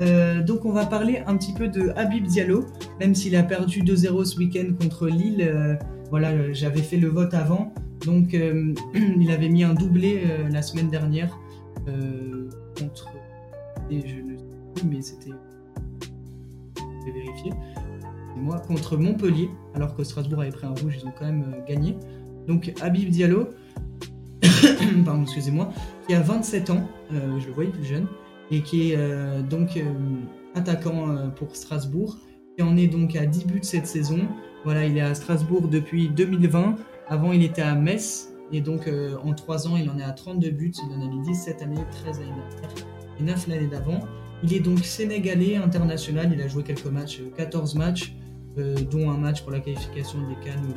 Euh, donc on va parler un petit peu de Habib Diallo, même s'il a perdu 2-0 ce week-end contre Lille. euh, voilà, euh, j'avais fait le vote avant, donc il avait mis un doublé la semaine dernière contre. Et je ne sais plus, mais c'était. Moi contre Montpellier, alors que Strasbourg avait pris un rouge, ils ont quand même gagné. Donc Habib Diallo, pardon, excusez-moi, qui a 27 ans, je le voyais plus jeune, et qui est euh, donc euh, attaquant euh, pour Strasbourg, qui en est donc à 10 buts cette saison. Voilà, il est à Strasbourg depuis 2020. Avant, il était à Metz, et donc en 3 ans, il en est à 32 buts. Il en a mis 10 cette année, 13 l'année dernière, et 9 l'année d'avant. Il est donc sénégalais international, il a joué quelques matchs, euh, 14 matchs, dont un match pour la qualification des Cannes où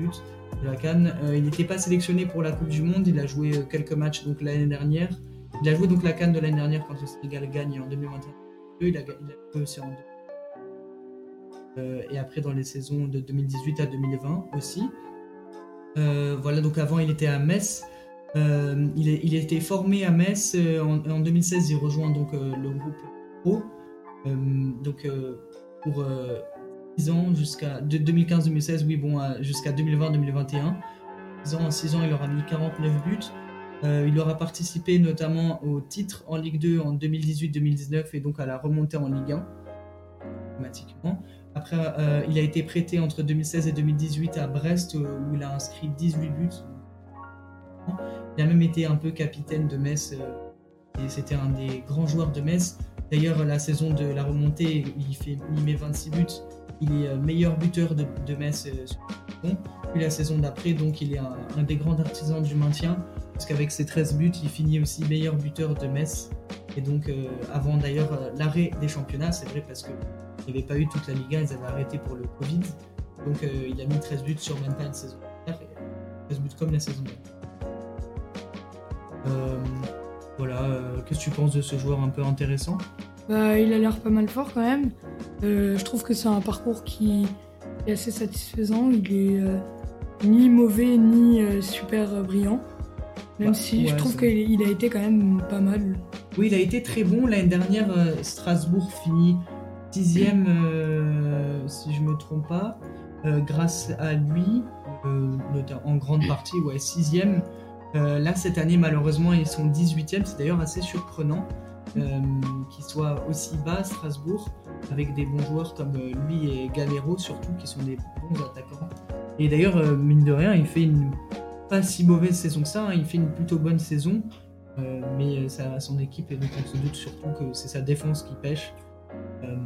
il but de la Cannes. Il n'était pas sélectionné pour la Coupe du Monde, il a joué quelques matchs l'année dernière. Il a joué donc la Cannes de l'année dernière quand le Sénégal gagne en 2021. Il a, il a joué aussi en euh, et après dans les saisons de 2018 à 2020 aussi. Euh, voilà, donc avant il était à Metz. Euh, il, est- a été formé à Metz en, en 2016. Il rejoint donc le groupe Pro. Donc pour euh, 6 ans jusqu'à de 2015-2016, oui bon, jusqu'à 2020-2021. 6 ans, en 6 ans, il aura mis 49 buts. Euh, il aura participé notamment au titre en Ligue 2 en 2018-2019 et donc à la remontée en Ligue 1 automatiquement. Après, euh, il a été prêté entre 2016 et 2018 à Brest euh, où il a inscrit 18 buts. Il a même été un peu capitaine de Metz et c'était un des grands joueurs de Metz. D'ailleurs, la saison de la remontée, il, fait, il met 26 buts. Il est meilleur buteur de, Metz. Puis la saison d'après, donc il est un des grands artisans du maintien parce qu'avec ses 13 buts, il finit aussi meilleur buteur de Metz. Et donc, euh, avant d'ailleurs euh, l'arrêt des championnats, c'est vrai parce que il n'y avait pas eu toute la Liga, ils avaient arrêté pour le Covid. Donc euh, il a mis 13 buts sur même pas une saison. dernière, et 13 buts comme la saison dernière. Voilà, qu'est-ce que tu penses de ce joueur un peu intéressant? Bah, il a l'air pas mal fort quand même. Je trouve que c'est un parcours qui est assez satisfaisant. Il est ni mauvais ni super brillant. Même Bah, si je trouve qu'il a été quand même pas mal. Oui, il a été très bon. L'année dernière, euh, Strasbourg finit sixième, euh, si je me trompe pas, euh, grâce à lui, euh, en grande partie, ouais, sixième. Là, cette année, malheureusement, ils sont 18e. C'est d'ailleurs assez surprenant qu'ils soient aussi bas, Strasbourg, avec des bons joueurs comme lui et Galero, surtout, qui sont des bons attaquants. Et d'ailleurs, mine de rien, il fait une pas si mauvaise saison que ça. hein. Il fait une plutôt bonne saison. Euh, mais ça, son équipe, et donc on se doute surtout que c'est sa défense qui pêche. Euh,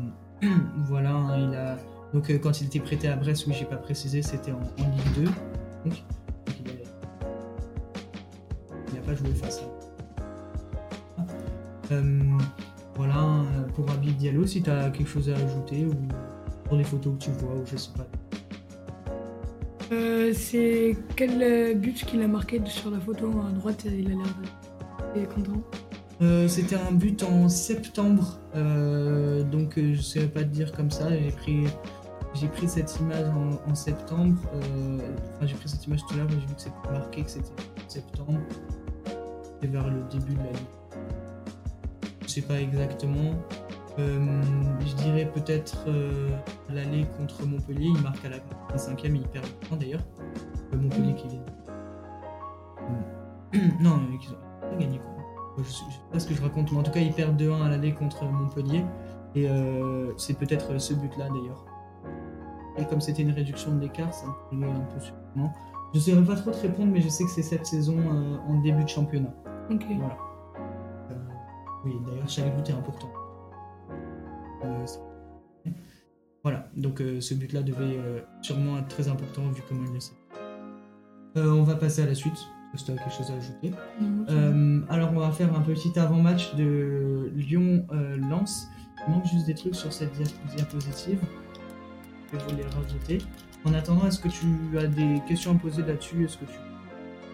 voilà, hein, il a. Donc euh, quand il était prêté à Brest, oui, j'ai pas précisé, c'était en, Ligue 2. Donc, il, a... il a pas joué face à. Euh, voilà, euh, pour Habib Diallo, si tu as quelque chose à ajouter ou pour les photos que tu vois, ou je sais pas. Euh, c'est quel euh, but qu'il a marqué sur la photo à droite Il a l'air content. Euh, C'était un but en septembre, euh, donc euh, je ne saurais pas te dire comme ça. J'ai pris, j'ai pris cette image en, septembre. euh, Enfin, j'ai pris cette image tout à l'heure, mais j'ai vu que c'était marqué que c'était septembre. C'est vers le début de la ligue. Je sais pas exactement. Euh, je dirais peut-être euh, à l'aller contre Montpellier. Il marque à la 5ème et il perd le point d'ailleurs. Euh, Montpellier qui vient. non, euh, qu'ils ont pas gagné quoi. Je sais, pas ce que je raconte, mais en tout cas, ils perdent 2-1 à l'aller contre Montpellier. Et euh, c'est peut-être ce but-là d'ailleurs. Et comme c'était une réduction de l'écart, ça me un peu surprenant. Je ne saurais pas trop te répondre, mais je sais que c'est cette saison euh, en début de championnat. Ok. Voilà. Euh, oui, d'ailleurs, chaque but est important. Euh, voilà, donc euh, ce but-là devait euh, sûrement être très important vu comment il le sait. On va passer à la suite. Est-ce que tu as quelque chose à ajouter alors on va faire un petit avant-match de Lyon-Lens. Il manque juste des trucs sur cette dia- diapositive. Je vais vous les rajouter. En attendant, est-ce que tu as des questions à poser là-dessus? Est-ce que tu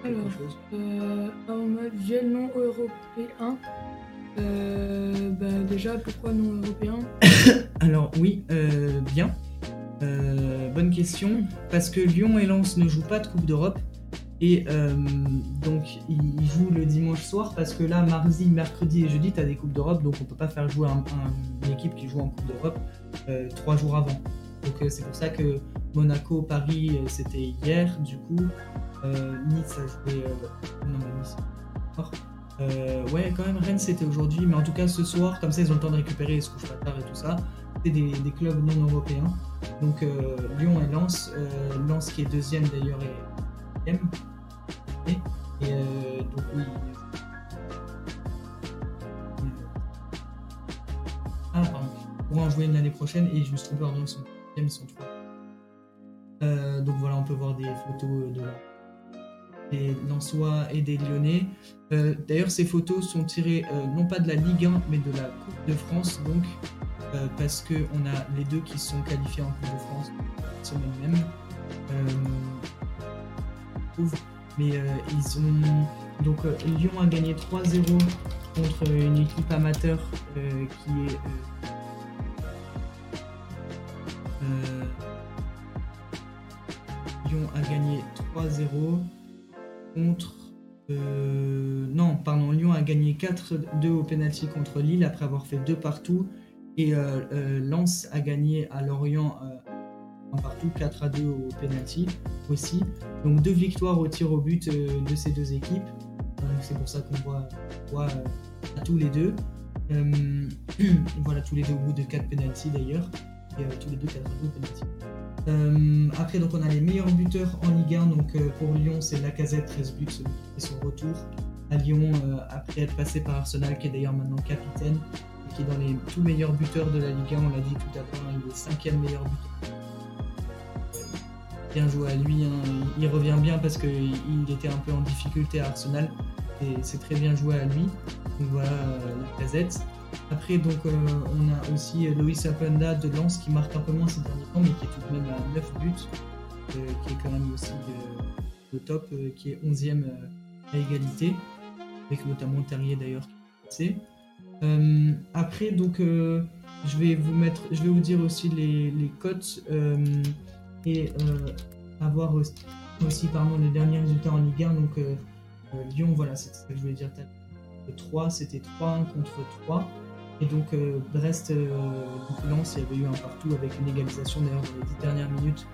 Alors, chose? Euh, en mode duel non européen. Euh, bah déjà, pourquoi non européen Alors oui, euh, bien. Euh, bonne question. Parce que Lyon et Lens ne jouent pas de Coupe d'Europe. Et donc, ils jouent le dimanche soir parce que là, mardi, mercredi et jeudi, tu as des Coupes d'Europe, donc on peut pas faire jouer une équipe qui joue en Coupe d'Europe trois jours avant. Donc, c'est pour ça que Monaco, Paris, c'était hier, du coup. nice a joué. non, mais Nice. Euh, ouais, quand même, Rennes c'était aujourd'hui, mais en tout cas ce soir, comme ça ils ont le temps de récupérer, ils se couchent pas tard et tout ça. C'est des, clubs non européens. Donc euh, Lyon et Lens, euh, Lens qui est deuxième d'ailleurs et Et, et donc oui. Ah, pardon. Pour en jouer l'année prochaine et je me suis trompé, en ils sont ils sont trois. donc voilà, on peut voir des photos de des Lensois et des Lyonnais. Euh, d'ailleurs, ces photos sont tirées euh, non pas de la Ligue 1, mais de la Coupe de France, donc, euh, parce qu'on a les deux qui sont qualifiés en Coupe de France semaine même. mais ils ont. Donc, Lyon a gagné 3-0 contre une équipe amateur qui est. Lyon a gagné 3-0 contre. Euh, non, pardon, Lyon a gagné 4-2 au penalty contre Lille après avoir fait 2 partout. Et euh, euh, Lens a gagné à Lorient un partout, 4 2 au penalty aussi. Donc deux victoires au tir au but de ces deux équipes. C'est pour ça qu'on voit, à tous les deux. voilà, tous les deux au bout de 4 penalty d'ailleurs. Et tous les deux 4 2 au penalty. Euh, après, donc, on a les meilleurs buteurs en Ligue 1. Donc, euh, pour Lyon, c'est Lacazette, 13 buts, et son retour à Lyon euh, après être passé par Arsenal, qui est d'ailleurs maintenant capitaine et qui est dans les tout meilleurs buteurs de la Ligue 1. On l'a dit tout à l'heure, il est cinquième meilleur buteur. Bien joué à lui, hein. il revient bien parce qu'il était un peu en difficulté à Arsenal et c'est très bien joué à lui. Donc voilà, Lacazette. Après, donc, euh, on a aussi euh, Loïs Apenda de Lens qui marque un peu moins ces derniers temps, mais qui est tout de même à 9 buts, euh, qui est quand même aussi le top, qui est 11e à égalité, avec notamment Terrier d'ailleurs qui est passé. après, donc, je vais vous mettre, je vais vous dire aussi les, cotes et avoir aussi, pardon, les derniers résultats en Ligue 1. Donc, Lyon, voilà, c'est ce que je voulais dire. 3, c'était 3-1 contre 3. Et donc euh, Brest, euh, Lens, il y avait eu un partout avec une égalisation d'ailleurs dans les dix dernières minutes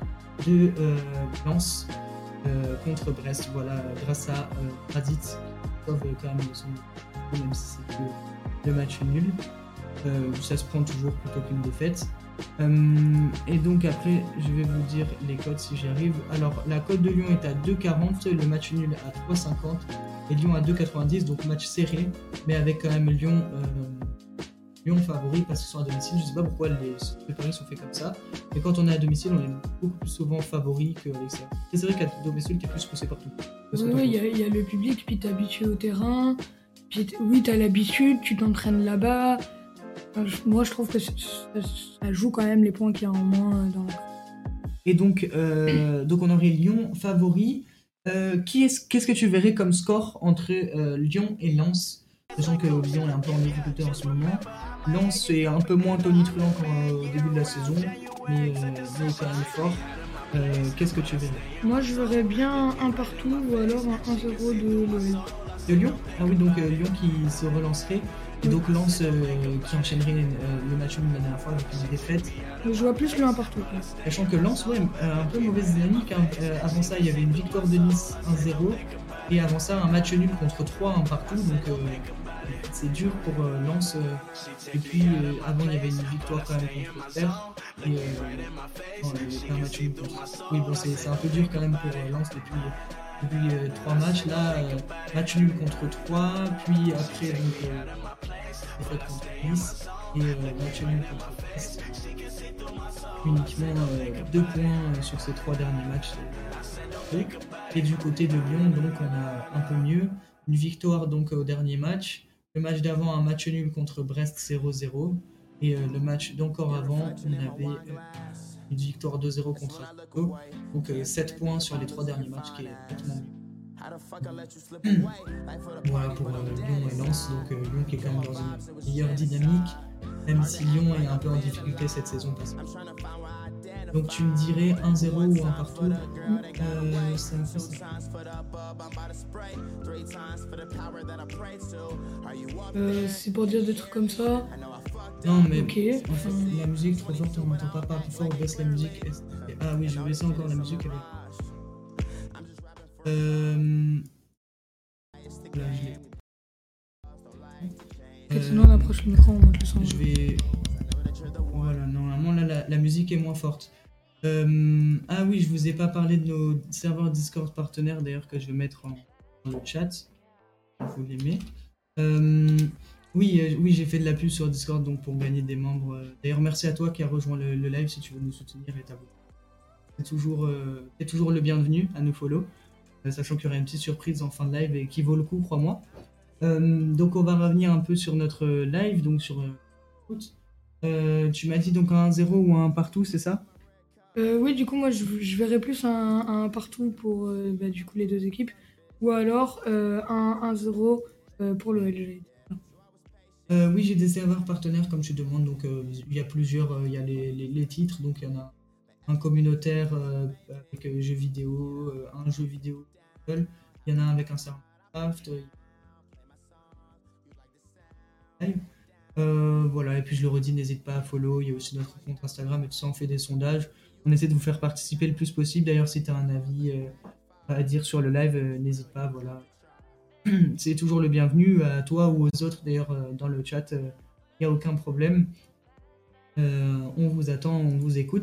de euh, Lens contre Brest. Voilà, grâce à Radit, qui quand même son même si c'est que le match nul. ça se prend toujours plutôt qu'une défaite. et donc après, je vais vous dire les codes si j'y arrive. Alors la cote de Lyon est à 2,40, le match nul à 3,50 et Lyon à 2,90, donc match serré, mais avec quand même Lyon Lyon favori parce qu'ils sont à domicile. Je ne sais pas pourquoi les, paris sont faits comme ça. Mais quand on est à domicile, on est beaucoup plus souvent favori qu'à l'extérieur. C'est vrai qu'à domicile, tu es plus poussé partout. Oui, il y, a le public, puis tu es habitué au terrain. Puis oui, tu as l'habitude, tu t'entraînes là-bas. moi, je trouve que ça, joue quand même les points qu'il y a en moins dans la. Et donc, euh, donc on aurait Lyon favori. Euh, Qu'est-ce que tu verrais comme score entre euh, Lyon et Lens Sachant que Lyon est un peu en difficulté en ce moment. Lens est un peu moins tonitruant qu'au début de la saison, mais, euh, quand même fort. Euh, qu'est-ce que tu verrais? Moi je verrais bien un partout ou alors un 1-0 de Lyon. De Lyon? Ah oui, donc euh, Lyon qui se relancerait. Et donc Lens qui enchaînerait le match de la dernière fois avec une défaite. Je vois plus le 1 partout. Sachant que Lens, ouais, un peu mauvaise dynamique. Hein. avant ça, il y avait une victoire de Nice 1-0. Et avant ça, un match nul contre 3 un partout. Donc c'est dur pour euh, Lens. Euh, et puis euh, avant, il y avait une victoire quand même contre Terre. Et un match Oui, bon, c'est un peu dur quand même pour Lens depuis depuis trois matchs. Là, match nul contre 3, puis après donc contre Nice et match nul contre Brest. Uniquement deux points sur ces trois derniers matchs. Et du côté de Lyon, donc on a un peu mieux. Une victoire donc au dernier match, le match d'avant, un match nul contre Brest 0-0. Et euh, le match d'encore avant, on avait euh, une victoire 2-0 contre Atletico. Donc 7 euh, points sur les 3 derniers matchs, qui est complètement voilà pour Lyon et Lens. Donc Lyon qui est quand même dans une meilleure dynamique, même si Lyon est un peu en difficulté cette saison. Donc tu me dirais 1-0 ou 1 partout. Euh, c'est un peu ça. Euh, c'est pour dire des trucs comme ça. Non, mais Ok. en fait, la musique trop forte, on n'entend pas, pas plus fort, on baisse la musique. Ah oui, je vais baisser encore la musique. est- Euh... Là, je l'ai. Euh, sinon on approche le micro, on monte le son. Je vais. La, musique est moins forte. Euh, Ah oui, je vous ai pas parlé de nos serveurs Discord partenaires d'ailleurs que je vais mettre en, dans le chat. Vous l'aimez. Euh, Oui, euh, oui, j'ai fait de la pub sur Discord donc pour gagner des membres. D'ailleurs, merci à toi qui a rejoint le, live si tu veux nous soutenir et t'abonner. C'est toujours, t'es toujours le bienvenu à nous follow, sachant qu'il y aura une petite surprise en fin de live et qui vaut le coup, crois-moi. Donc on va revenir un peu sur notre live, donc sur. Euh, tu m'as dit donc un 1-0 ou un partout, c'est ça? Euh, oui, du coup, moi, je, je verrais plus un, un partout pour euh, bah, du coup, les deux équipes. Ou alors un 1-0 euh, pour le LG. Oui, j'ai des serveurs partenaires comme tu demandes, donc il y a plusieurs, il y a les, les- les titres, donc il y en a un communautaire avec jeux vidéo, un jeu vidéo il y en a un avec un serveur craft. live. Euh, voilà, et puis je le redis, n'hésite pas à follow, il y a aussi notre compte Instagram et tout ça, on fait des sondages. On essaie de vous faire participer le plus possible. D'ailleurs, si tu as un avis euh, à dire sur le live, euh, n'hésite pas, voilà. C'est toujours le bienvenu à toi ou aux autres, d'ailleurs, dans le chat, il n'y a aucun problème. On vous attend, on vous écoute.